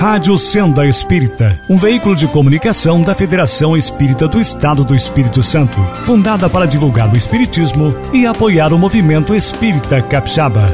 Rádio Senda Espírita, um veículo de comunicação da Federação Espírita do Estado do Espírito Santo, fundada para divulgar o Espiritismo e apoiar o movimento espírita capixaba.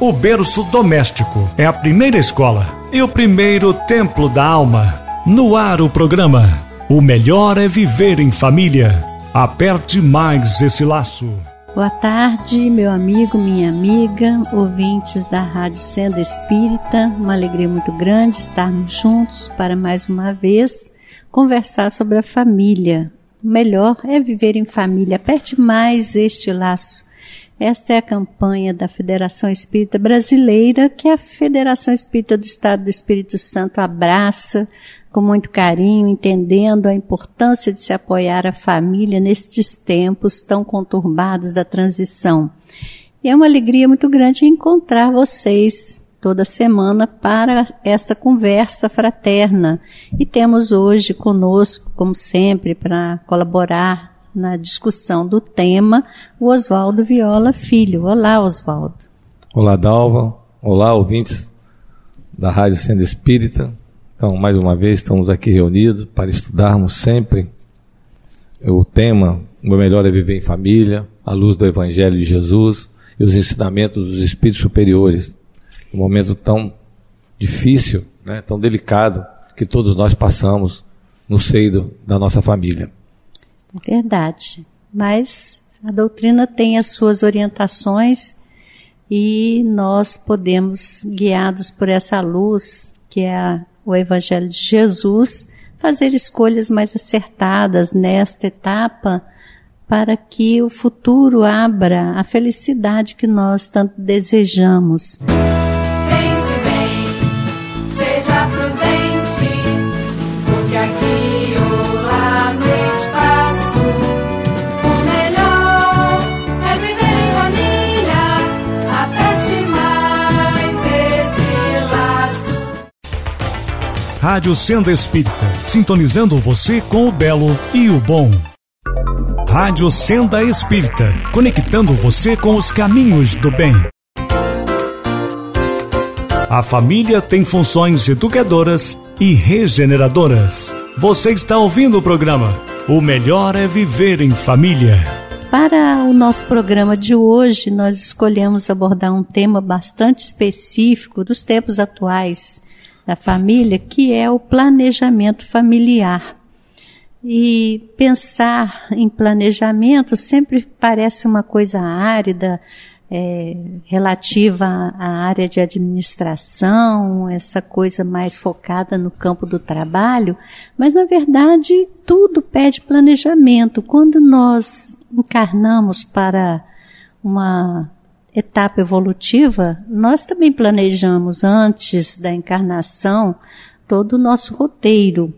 O berço doméstico é a primeira escola e o primeiro templo da alma. No ar o programa. O melhor é viver em família. Aperte mais esse laço. Boa tarde, meu amigo, minha amiga, ouvintes da Rádio Senda Espírita. Uma alegria muito grande estarmos juntos para mais uma vez conversar sobre a família. O melhor é viver em família. Aperte mais este laço. Esta é a campanha da Federação Espírita Brasileira, que a Federação Espírita do Estado do Espírito Santo abraça com muito carinho, entendendo a importância de se apoiar a família nestes tempos tão conturbados da transição. E é uma alegria muito grande encontrar vocês toda semana para esta conversa fraterna. E temos hoje conosco, como sempre, para colaborar na discussão do tema, o Oswaldo Viola Filho. Olá, Oswaldo. Olá, Dalva. Olá, ouvintes da Rádio Sendo Espírita. Então, mais uma vez, estamos aqui reunidos para estudarmos sempre o tema O melhor é viver em família, à luz do Evangelho de Jesus e os ensinamentos dos Espíritos superiores. Um momento tão difícil, né, tão delicado, que todos nós passamos no seio da nossa família. É verdade. Mas a doutrina tem as suas orientações e nós podemos, guiados por essa luz, que é a o Evangelho de Jesus, fazer escolhas mais acertadas nesta etapa para que o futuro abra a felicidade que nós tanto desejamos. Rádio Senda Espírita, sintonizando você com o belo e o bom. Rádio Senda Espírita, conectando você com os caminhos do bem. A família tem funções educadoras e regeneradoras. Você está ouvindo o programa O Melhor é Viver em Família. Para o nosso programa de hoje, nós escolhemos abordar um tema bastante específico dos tempos atuais da família, que é o planejamento familiar. E pensar em planejamento sempre parece uma coisa árida, é, relativa à área de administração, essa coisa mais focada no campo do trabalho, mas na verdade tudo pede planejamento. Quando nós encarnamos para uma etapa evolutiva, nós também planejamos antes da encarnação todo o nosso roteiro.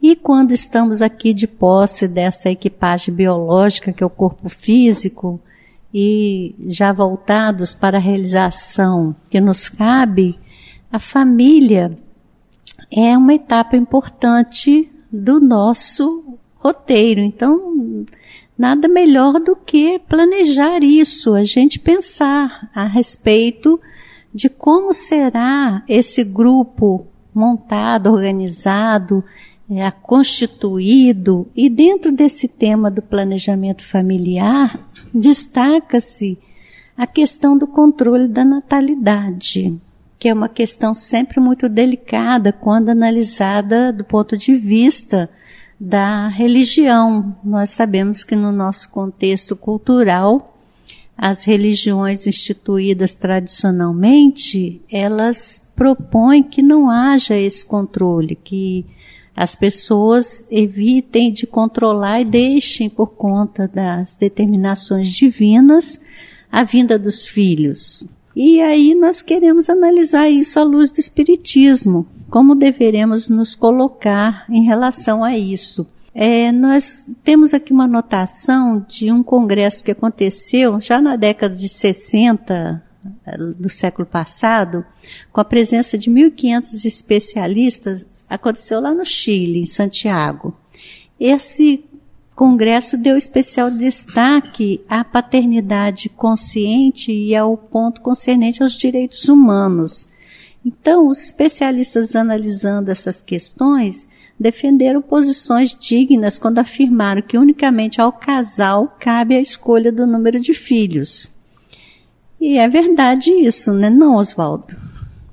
E quando estamos aqui de posse dessa equipagem biológica, que é o corpo físico, e já voltados para a realização que nos cabe, a família é uma etapa importante do nosso roteiro. Então, nada melhor do que planejar isso, a gente pensar a respeito de como será esse grupo montado, organizado, é, constituído, e dentro desse tema do planejamento familiar, destaca-se a questão do controle da natalidade, que é uma questão sempre muito delicada quando analisada do ponto de vista da religião. Nós sabemos que no nosso contexto cultural, as religiões instituídas tradicionalmente, elas propõem que não haja esse controle, que as pessoas evitem de controlar e deixem por conta das determinações divinas a vinda dos filhos. E aí nós queremos analisar isso à luz do Espiritismo, como deveremos nos colocar em relação a isso. É, nós temos aqui uma anotação de um congresso que aconteceu já na década de 60 eh, do século passado, com a presença de 1.500 especialistas, aconteceu lá no Chile, em Santiago. Esse Congresso deu especial destaque à paternidade consciente e ao ponto concernente aos direitos humanos. Então, os especialistas analisando essas questões defenderam posições dignas quando afirmaram que unicamente ao casal cabe a escolha do número de filhos. E é verdade isso, né, não, Oswaldo?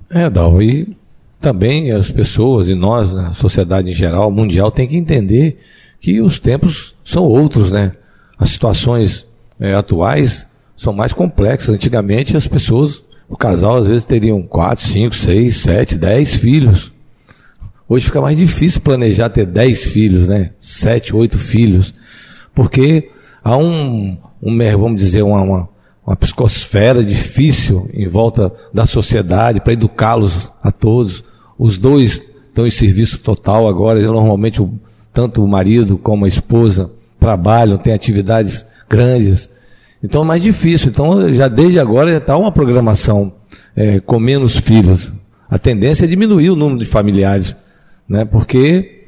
É, Dal, e também as pessoas e nós, a sociedade em geral, mundial, tem que entender que os tempos são outros, né? As situações é, atuais são mais complexas. Antigamente as pessoas, o casal às vezes teriam quatro, cinco, seis, sete, dez filhos. Hoje fica mais difícil planejar ter dez filhos, né? Sete, oito filhos, porque há um, um vamos dizer, uma, uma, uma psicosfera difícil em volta da sociedade para educá-los a todos. Os dois estão em serviço total agora, normalmente tanto o marido como a esposa trabalham, têm atividades grandes. Então é mais difícil. Então, já desde agora já está uma programação é, com menos filhos. A tendência é diminuir o número de familiares, né? Porque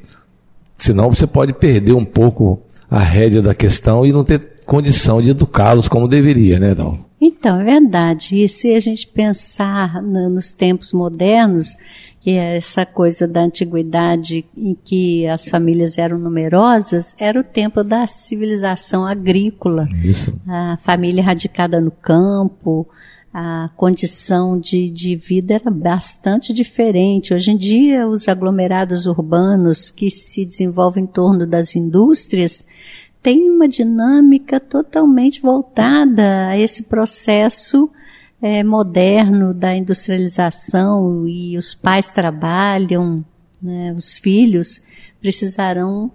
senão você pode perder um pouco a rédea da questão e não ter condição de educá-los como deveria, né, Dal? Então, é verdade. E se a gente pensar no, nos tempos modernos, que é essa coisa da antiguidade em que as famílias eram numerosas, era o tempo da civilização agrícola. Isso. A família radicada no campo, a condição de, de vida era bastante diferente. Hoje em dia, os aglomerados urbanos que se desenvolvem em torno das indústrias têm uma dinâmica totalmente voltada a esse processo é, moderno da industrialização e os pais trabalham, né, os filhos precisarão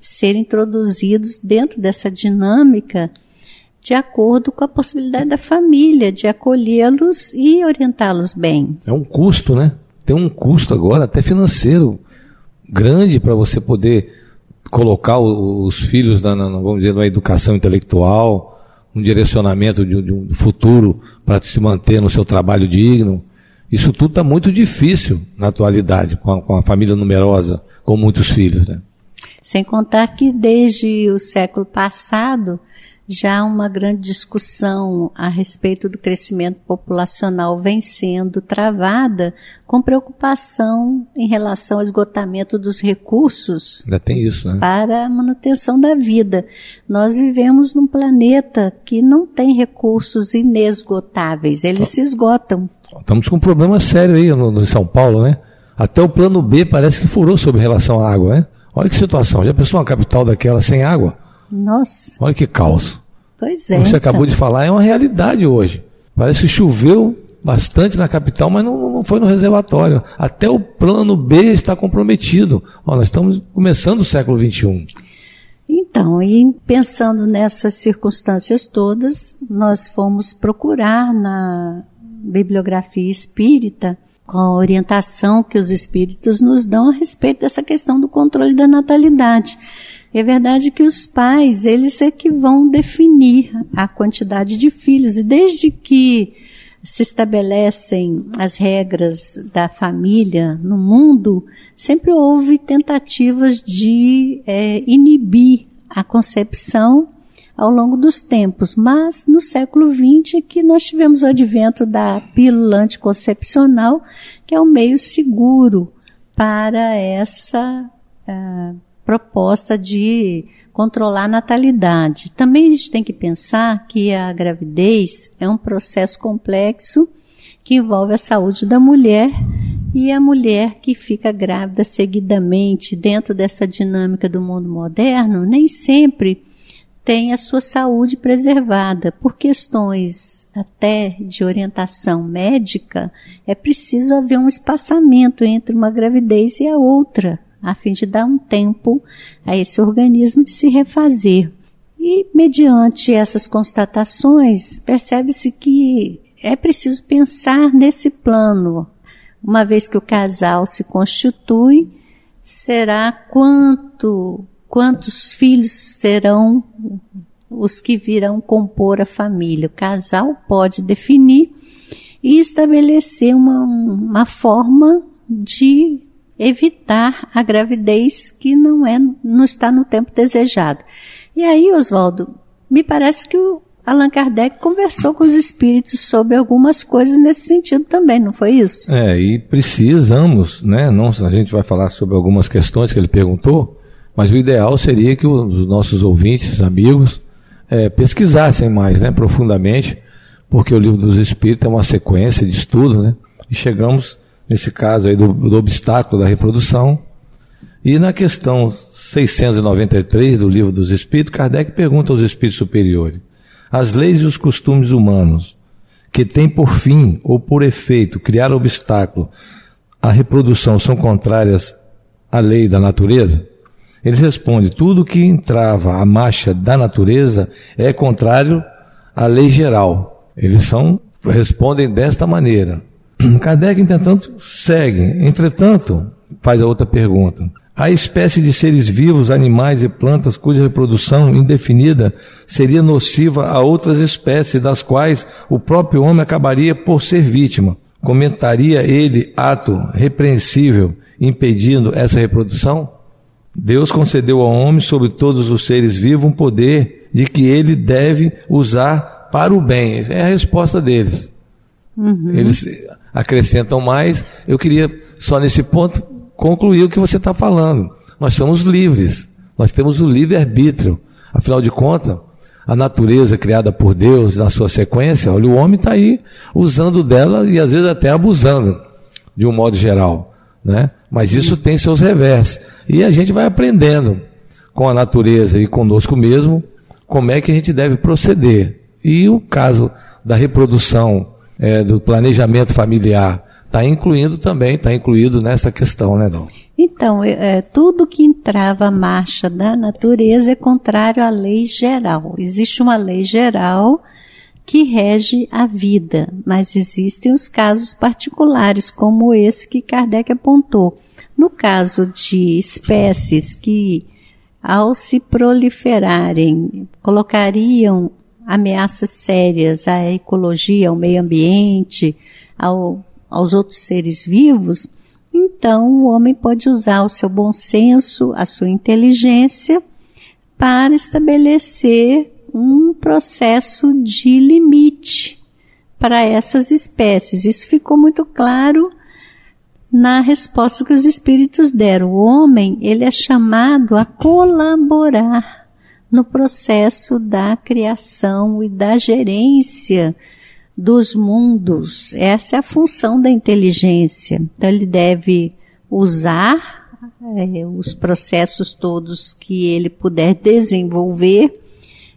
ser introduzidos dentro dessa dinâmica de acordo com a possibilidade da família de acolhê-los e orientá-los bem. É um custo, né? Tem um custo agora, até financeiro, grande para você poder colocar os filhos na, na, vamos dizer, na educação intelectual, um direcionamento de, de um futuro para se manter no seu trabalho digno. Isso tudo está muito difícil na atualidade, com a, com a, família numerosa, com muitos filhos. Né? Sem contar que desde o século passado já uma grande discussão a respeito do crescimento populacional vem sendo travada com preocupação em relação ao esgotamento dos recursos Ainda tem isso, né? para a manutenção da vida. Nós vivemos num planeta que não tem recursos inesgotáveis, eles se esgotam. Estamos com um problema sério aí no, no São Paulo, né? Até o plano B parece que furou sobre relação à água, né? Olha que situação. Já pensou uma capital daquela sem água? Nossa. Olha que caos. Pois é. O que você acabou de falar é uma realidade hoje. Parece que choveu bastante na capital, mas não, não foi no reservatório. Até o plano B está comprometido. Ó, nós estamos começando o século XXI. Então, e pensando nessas circunstâncias todas, nós fomos procurar na bibliografia espírita com a orientação que os espíritos nos dão a respeito dessa questão do controle da natalidade. É verdade que os pais, eles é que vão definir a quantidade de filhos, e desde que se estabelecem as regras da família no mundo, sempre houve tentativas de é, inibir a concepção ao longo dos tempos. Mas no século XX é que nós tivemos o advento da pílula anticoncepcional, que é um meio seguro para essa uh, proposta de controlar a natalidade. Também a gente tem que pensar que a gravidez é um processo complexo que envolve a saúde da mulher e a mulher que fica grávida seguidamente dentro dessa dinâmica do mundo moderno nem sempre tem a sua saúde preservada. Por questões até de orientação médica, é preciso haver um espaçamento entre uma gravidez e a outra a fim de dar um tempo a esse organismo de se refazer. E, mediante essas constatações, percebe-se que é preciso pensar nesse plano. Uma vez que o casal se constitui, será quanto, quantos filhos serão os que virão compor a família. O casal pode definir e estabelecer uma, uma forma de evitar a gravidez que não é não está no tempo desejado. E aí, Oswaldo, me parece que o Allan Kardec conversou com os espíritos sobre algumas coisas nesse sentido também, não foi isso? É, e precisamos, né? Não, a gente vai falar sobre algumas questões que ele perguntou, mas o ideal seria que os nossos ouvintes, amigos, é, pesquisassem mais, né, profundamente, porque o livro dos Espíritos é uma sequência de estudo, né? E chegamos nesse caso aí do, do obstáculo da reprodução. E na questão 693 do livro dos Espíritos, Kardec pergunta aos Espíritos superiores: as leis e os costumes humanos que têm por fim ou por efeito criar obstáculo à reprodução são contrárias à lei da natureza? Eles respondem: tudo que entrava a marcha da natureza é contrário à lei geral. Eles são respondem desta maneira. Kardec, entretanto, segue. Entretanto, faz a outra pergunta. Há espécie de seres vivos, animais e plantas cuja reprodução indefinida seria nociva a outras espécies, das quais o próprio homem acabaria por ser vítima. Comentaria ele ato repreensível impedindo essa reprodução? Deus concedeu ao homem sobre todos os seres vivos um poder de que ele deve usar para o bem. É a resposta deles. Uhum. Eles acrescentam mais. Eu queria, só nesse ponto, concluir o que você está falando. Nós somos livres. Nós temos o livre-arbítrio. Afinal de contas, a natureza criada por Deus na sua sequência, olha, o homem está aí usando dela e às vezes até abusando, de um modo geral. Né? Mas isso tem seus revés. E a gente vai aprendendo com a natureza e conosco mesmo como é que a gente deve proceder. E o caso da reprodução é, do planejamento familiar está incluindo também, está incluído nessa questão, né, Dom? Então, é, é, tudo que entrava a marcha da natureza é contrário à lei geral. Existe uma lei geral que rege a vida, mas existem os casos particulares, como esse que Kardec apontou. No caso de espécies que, ao se proliferarem, colocariam ameaças sérias à ecologia, ao meio ambiente, ao, aos outros seres vivos, então o homem pode usar o seu bom senso, a sua inteligência, para estabelecer um processo de limite para essas espécies. Isso ficou muito claro na resposta que os espíritos deram. O homem, ele é chamado a colaborar no processo da criação e da gerência dos mundos. Essa é a função da inteligência. Então, ele deve usar é, os processos todos que ele puder desenvolver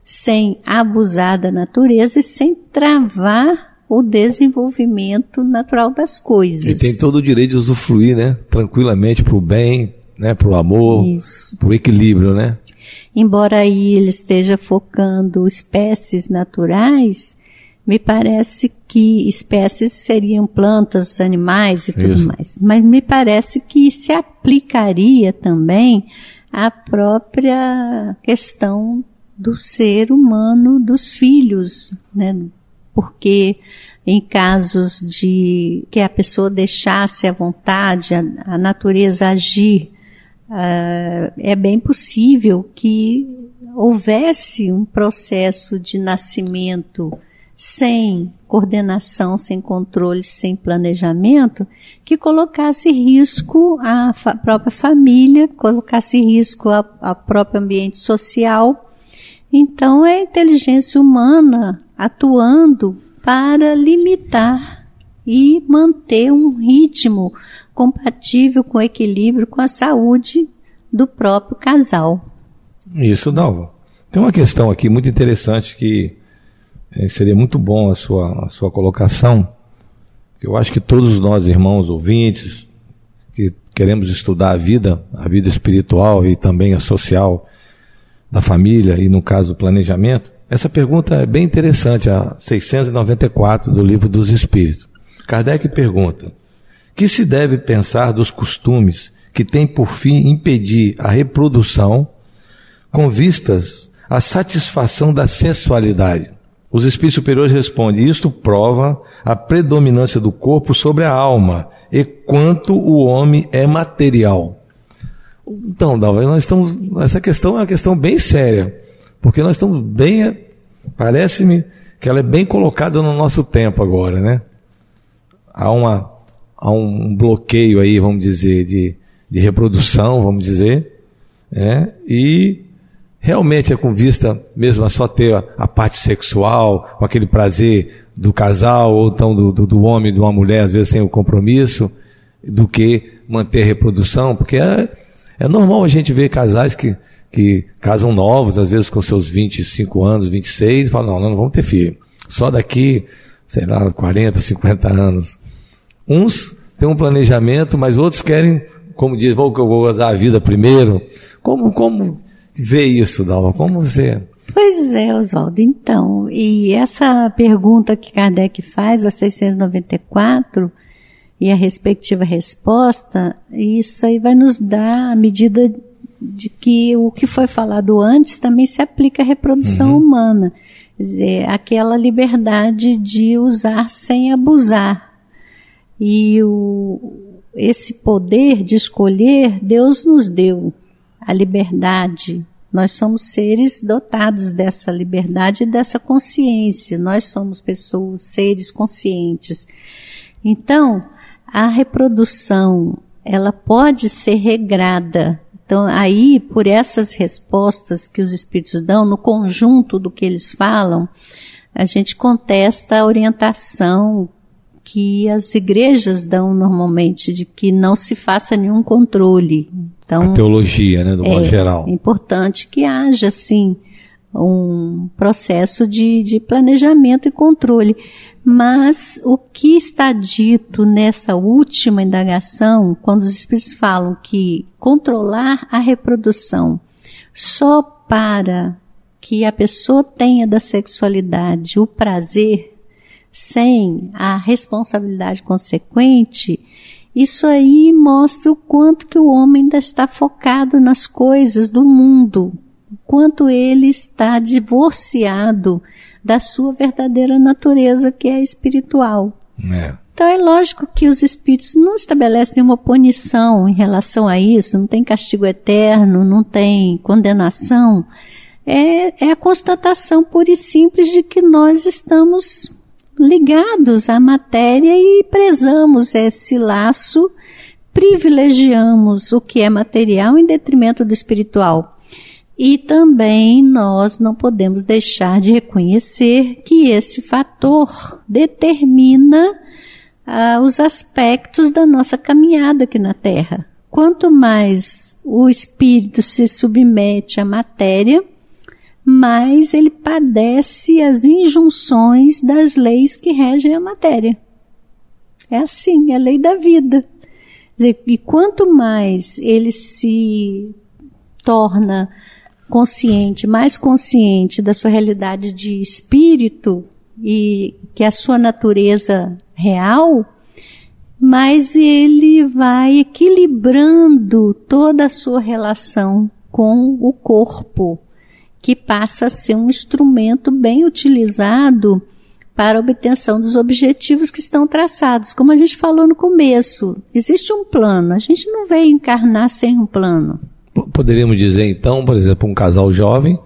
sem abusar da natureza e sem travar o desenvolvimento natural das coisas. Ele tem todo o direito de usufruir, né? Tranquilamente para o bem, né? Para o amor, para o equilíbrio, né? embora aí ele esteja focando espécies naturais, me parece que espécies seriam plantas, animais e tudo Isso. mais. Mas me parece que se aplicaria também à própria questão do ser humano, dos filhos, né? Porque em casos de que a pessoa deixasse à vontade a, a natureza agir Uh, é bem possível que houvesse um processo de nascimento sem coordenação, sem controle, sem planejamento, que colocasse risco à fa própria família, colocasse risco ao próprio ambiente social. Então, é a inteligência humana atuando para limitar e manter um ritmo compatível com o equilíbrio com a saúde do próprio casal. Isso, Dalva. Tem uma questão aqui muito interessante que é, seria muito bom a sua, a sua colocação. Eu acho que todos nós, irmãos ouvintes, que queremos estudar a vida, a vida espiritual e também a social da família e, no caso, o planejamento, essa pergunta é bem interessante, a 694 do Livro dos Espíritos. Kardec pergunta: que se deve pensar dos costumes que têm por fim impedir a reprodução com vistas à satisfação da sensualidade? Os espíritos superiores respondem: isto prova a predominância do corpo sobre a alma e quanto o homem é material. Então, Dalva, nós estamos. Essa questão é uma questão bem séria, porque nós estamos bem, parece-me que ela é bem colocada no nosso tempo agora, né? Há, uma, há um bloqueio aí, vamos dizer, de, de reprodução, vamos dizer, né? e realmente é com vista mesmo a só ter a, a, parte sexual, com aquele prazer do casal, ou então do, do, do homem, de uma mulher, às vezes sem o compromisso, do que manter a reprodução, porque é, é normal a gente ver casais que, que casam novos, às vezes com seus 25 anos, 26, e falam, não, não, não vamos ter filho. Só daqui, sei lá, 40, 50 anos. Uns têm um planejamento, mas outros querem, como diz, vou, vou gozar a vida primeiro. Como, como vê isso, Dalva? Como você... Pois é, Oswaldo. Então, e essa pergunta que Kardec faz, a 694, e a respectiva resposta, isso aí vai nos dar a medida de que o que foi falado antes também se aplica à reprodução uhum. humana. Quer dizer, aquela liberdade de usar sem abusar. E o, esse poder de escolher, Deus nos deu a liberdade. Nós somos seres dotados dessa liberdade e dessa consciência. Nós somos pessoas, seres conscientes. Então, a reprodução, ela pode ser regrada. Então, aí, por essas respostas que os espíritos dão, no conjunto do que eles falam, a gente contesta a orientação que as igrejas dão normalmente, de que não se faça nenhum controle. Então, a teologia, né, do é, modo geral. É importante que haja, sim, um processo de, de planejamento e controle. Mas o que está dito nessa última indagação, quando os espíritos falam que controlar a reprodução só para que a pessoa tenha da sexualidade o prazer, sem a responsabilidade consequente, isso aí mostra o quanto que o homem ainda está focado nas coisas do mundo, o quanto ele está divorciado da sua verdadeira natureza, que é espiritual. É. Então é lógico que os espíritos não estabelecem nenhuma punição em relação a isso, não tem castigo eterno, não tem condenação. É, é a constatação pura e simples de que nós estamos ligados à matéria e prezamos esse laço, privilegiamos o que é material em detrimento do espiritual. E também nós não podemos deixar de reconhecer que esse fator determina ah, os aspectos da nossa caminhada aqui na Terra. Quanto mais o espírito se submete à matéria, mais ele padece as injunções das leis que regem a matéria. É assim, é a lei da vida. E quanto mais ele se torna consciente, mais consciente da sua realidade de espírito e que é a sua natureza real, mas ele vai equilibrando toda a sua relação com o corpo, que passa a ser um instrumento bem utilizado para a obtenção dos objetivos que estão traçados. Como a gente falou no começo, existe um plano, a gente não veio encarnar sem um plano. Poderíamos dizer então, por exemplo, um casal jovem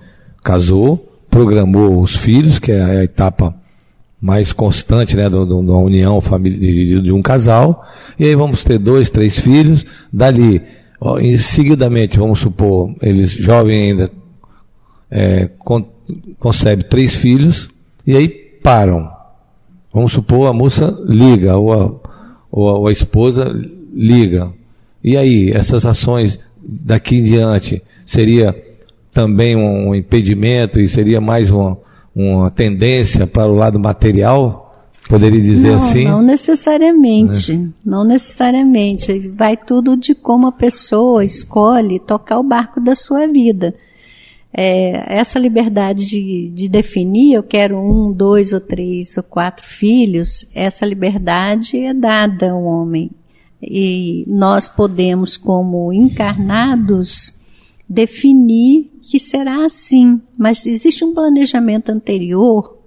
casou, programou os filhos, que é a etapa mais constante né, da união família, de, um casal, e aí vamos ter dois, três filhos, dali, ó, em, seguidamente, vamos supor, eles jovem ainda é, con, concebe três filhos, e aí param. Vamos supor a moça liga, ou a, ou a, ou a esposa liga. E aí, essas ações daqui em diante seria também um impedimento e seria mais uma, uma tendência para o lado material? Poderia dizer não, assim? Não necessariamente. Né? Não necessariamente. Vai tudo de como a pessoa escolhe tocar o barco da sua vida. É, essa liberdade de, de definir, eu quero um, dois ou três ou quatro filhos, essa liberdade é dada ao homem. E nós podemos, como encarnados, definir que será assim, mas existe um planejamento anterior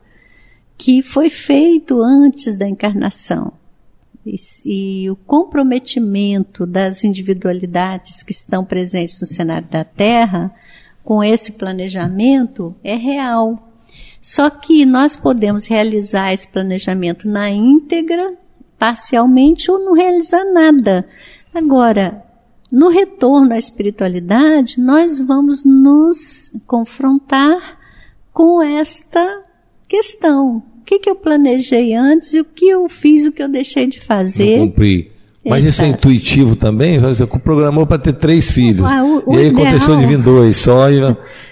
que foi feito antes da encarnação. E, e, o comprometimento das individualidades que estão presentes no cenário da Terra com esse planejamento é real. Só que nós podemos realizar esse planejamento na íntegra, parcialmente ou não realizar nada. Agora, no retorno à espiritualidade, nós vamos nos confrontar com esta questão. O que, que eu planejei antes e o que eu fiz, o que eu deixei de fazer. Não cumpri. Mas Eita. isso é intuitivo também? Você programou para ter três filhos. Ah, o, o e aí aconteceu de vir dois só e,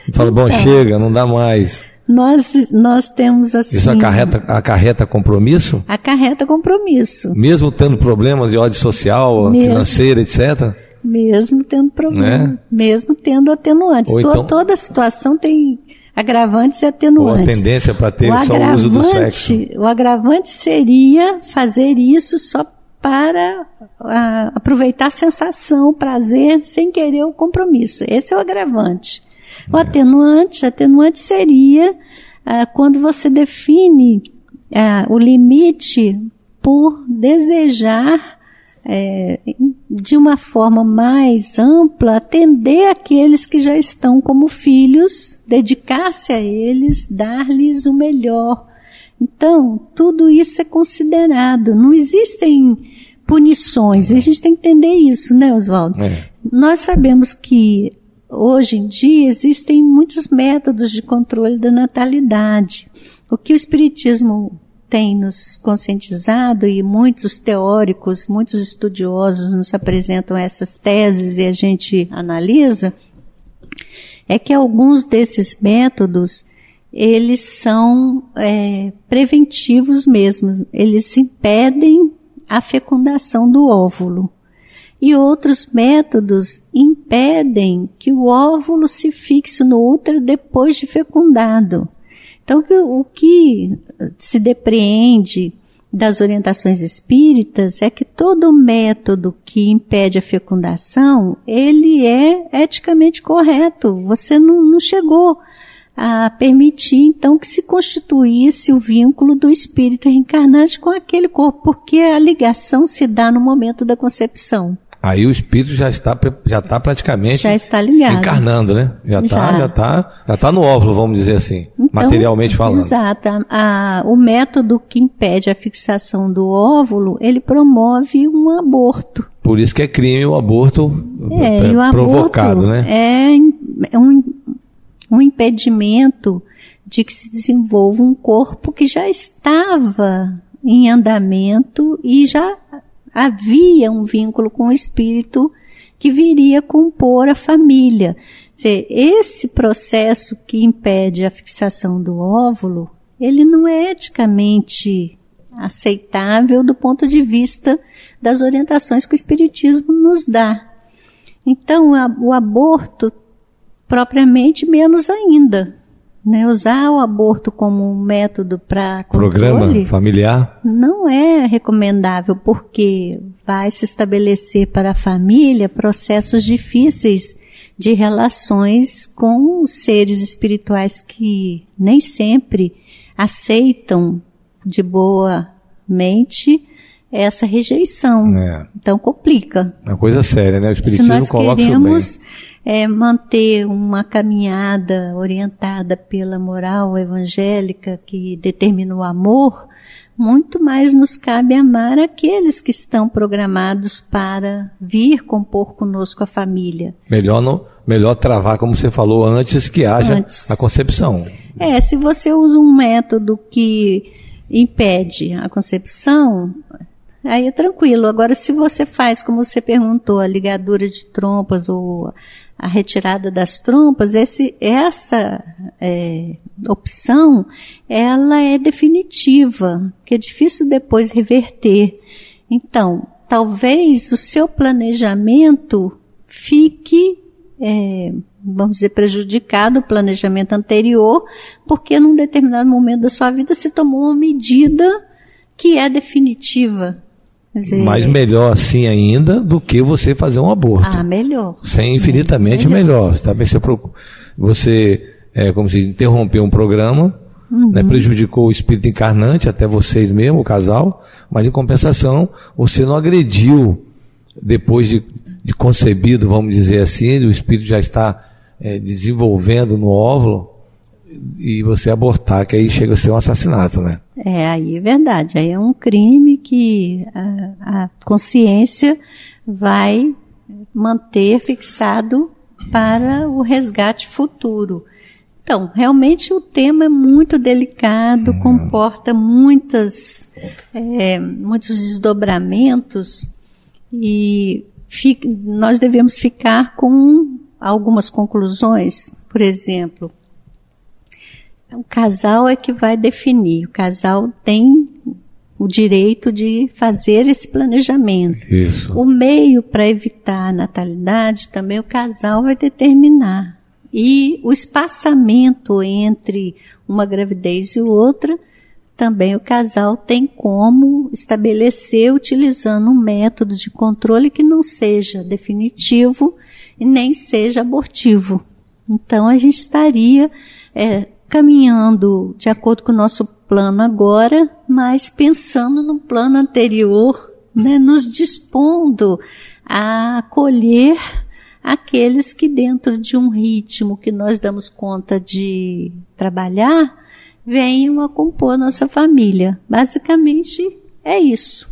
e fala, bom, então, chega, não dá mais. Nós, nós temos assim. Isso acarreta, acarreta compromisso? Acarreta compromisso. Mesmo tendo problemas de ordem social, Mesmo. financeira, etc. Mesmo tendo problema, né? mesmo tendo atenuantes. Então, toda situação tem agravantes e atenuantes. Ou a tendência para ter o só o uso do sexo. O agravante seria fazer isso só para a, aproveitar a sensação, o prazer, sem querer o compromisso. Esse é o agravante. O atenuante, atenuante seria ah, quando você define ah, o limite por desejar é, de uma forma mais ampla, atender aqueles que já estão como filhos, dedicar-se a eles, dar-lhes o melhor. Então, tudo isso é considerado. Não existem punições. A gente tem que entender isso, né, Oswaldo? É. Nós sabemos que hoje em dia existem muitos métodos de controle da natalidade. O que o Espiritismo tem nos conscientizado e muitos teóricos, muitos estudiosos nos apresentam essas teses e a gente analisa, é que alguns desses métodos eles são é, preventivos mesmo, eles impedem a fecundação do óvulo. E outros métodos impedem que o óvulo se fixe no útero depois de fecundado. Então, o que se depreende das orientações espíritas é que todo método que impede a fecundação, ele é eticamente correto. Você não, não chegou a permitir, então, que se constituísse o vínculo do espírito reencarnante com aquele corpo, porque a ligação se dá no momento da concepção. Aí o espírito já está, já está praticamente já está ligado. encarnando, né? Já está, já está, já está no óvulo, vamos dizer assim, então, materialmente falando. Exato. A, o método que impede a fixação do óvulo, ele promove um aborto. Por isso que é crime o aborto é, é, o provocado, aborto né? É, é um, um impedimento de que se desenvolva um corpo que já estava em andamento e já havia um vínculo com o espírito que viria compor a família. esse processo que impede a fixação do óvulo, ele não é eticamente aceitável do ponto de vista das orientações que o espiritismo nos dá. Então, a, o aborto propriamente menos ainda. Né, usar o aborto como um método para programa familiar? não é recomendável porque vai se estabelecer para a família processos difíceis de relações com os seres espirituais que nem sempre aceitam de boa mente essa rejeição. É. Então complica. É uma coisa séria, né? O espiritismo Se nós queremos é, manter uma caminhada orientada pela moral evangélica que determina o amor, muito mais nos cabe amar aqueles que estão programados para vir compor conosco a família. Melhor não, melhor travar, como você falou, antes que haja antes. a concepção. É, se você usa um método que impede a concepção, aí é tranquilo. Agora, se você faz, como você perguntou, a ligadura de trompas ou a retirada das trompas, esse, essa é, opção, ela é definitiva, que é difícil depois reverter. Então, talvez o seu planejamento fique, é, vamos dizer, prejudicado, o planejamento anterior, porque num determinado momento da sua vida se tomou uma medida que é definitiva. Dizer, Mas melhor assim ainda do que você fazer um aborto. Ah, melhor. Sem infinitamente melhor. melhor. Tá? Você, você é, como se interrompeu um programa, uhum. né, prejudicou o espírito encarnante, até vocês mesmo, o casal, mas em compensação, você não agrediu depois de, de concebido, vamos dizer assim, o espírito já está é, desenvolvendo no óvulo e você abortar, que aí chega a ser um assassinato, né? É, aí é verdade. Aí é um crime que a, a consciência vai manter fixado para o resgate futuro. Então, realmente o tema é muito delicado, uhum. comporta muitas, é, muitos desdobramentos e fica, nós devemos ficar com algumas conclusões. Por exemplo, o casal é que vai definir. O casal tem o direito de fazer esse planejamento. Isso. O meio para evitar a natalidade também o casal vai determinar. E o espaçamento entre uma gravidez e outra, também o casal tem como estabelecer utilizando um método de controle que não seja definitivo e nem seja abortivo. Então a gente estaria é, caminhando de acordo com o nosso plano agora, mas pensando no plano anterior, né, nos dispondo a acolher aqueles que dentro de um ritmo que nós damos conta de trabalhar, venham a compor nossa família. Basicamente é isso.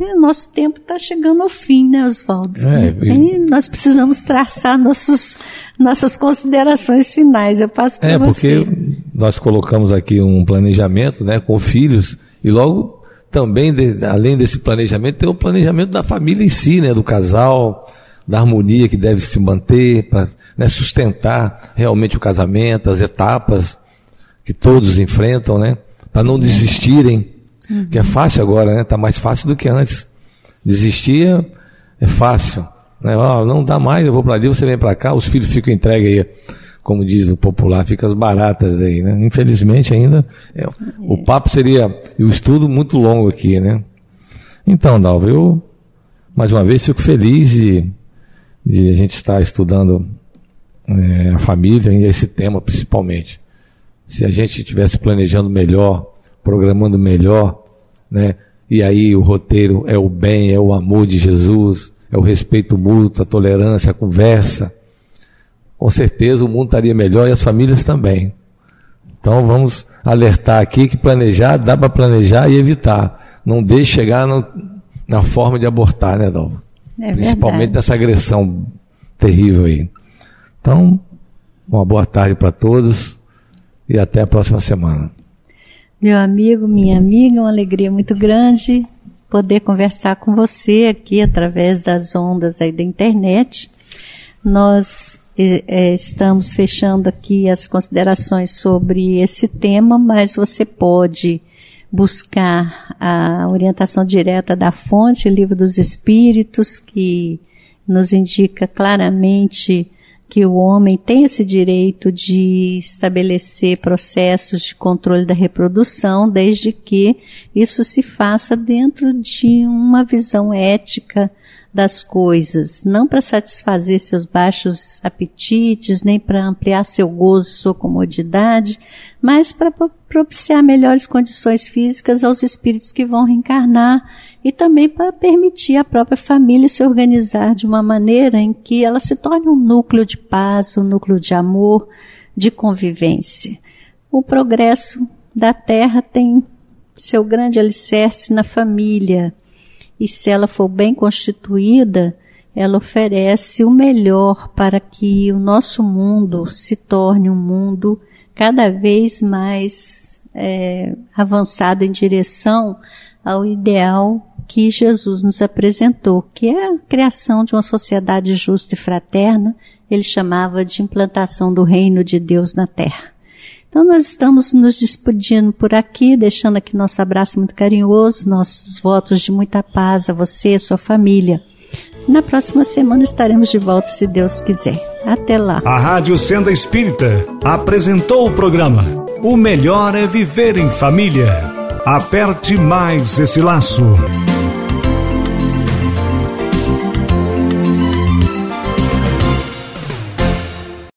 É, nosso tempo está chegando ao fim, né, Oswaldo? É, e... nós precisamos traçar nossos, nossas considerações finais. Eu passo para é, você. É, porque nós colocamos aqui um planejamento né, com filhos e logo também, de, além desse planejamento, tem o planejamento da família em si, né, do casal, da harmonia que deve se manter para né, sustentar realmente o casamento, as etapas que todos enfrentam, né, para não desistirem Uhum. Que é fácil agora, né? Tá mais fácil do que antes. Desistir é, fácil. Né? Oh, não dá mais, eu vou para ali, você vem para cá, os filhos ficam entregues aí, como diz o popular, ficam as baratas aí, né? Infelizmente ainda, é, o papo seria, e o estudo muito longo aqui, né? Então, Dalva, eu, mais uma vez, fico feliz de, de a gente estar estudando é, a família e esse tema principalmente. Se a gente estivesse planejando melhor, programando melhor, né? E aí o roteiro é o bem, é o amor de Jesus, é o respeito mútuo, a tolerância, a conversa. Com certeza o mundo estaria melhor e as famílias também. Então vamos alertar aqui que planejar, dá para planejar e evitar. Não deixe chegar no, na forma de abortar, né, Dalva? É Principalmente nessa agressão terrível aí. Então, uma boa tarde para todos e até a próxima semana. Meu amigo, minha amiga, uma alegria muito grande poder conversar com você aqui através das ondas aí da internet. Nós é, estamos fechando aqui as considerações sobre esse tema, mas você pode buscar a orientação direta da fonte, Livro dos Espíritos, que nos indica claramente que o homem tem esse direito de estabelecer processos de controle da reprodução, desde que isso se faça dentro de uma visão ética das coisas, não para satisfazer seus baixos apetites, nem para ampliar seu gozo, sua comodidade, mas para propiciar melhores condições físicas aos espíritos que vão reencarnar e também para permitir à própria família se organizar de uma maneira em que ela se torne um núcleo de paz, um núcleo de amor, de convivência. O progresso da Terra tem seu grande alicerce na família e se ela for bem constituída, ela oferece o melhor para que o nosso mundo se torne um mundo cada vez mais é, avançado em direção ao ideal que Jesus nos apresentou, que é a criação de uma sociedade justa e fraterna, ele chamava de implantação do reino de Deus na terra. Então nós estamos nos despedindo por aqui, deixando aqui nosso abraço muito carinhoso, nossos votos de muita paz a você e sua família. Na próxima semana estaremos de volta, se Deus quiser. Até lá. A Rádio Senda Espírita apresentou o programa O Melhor é Viver em Família. Aperte mais esse laço.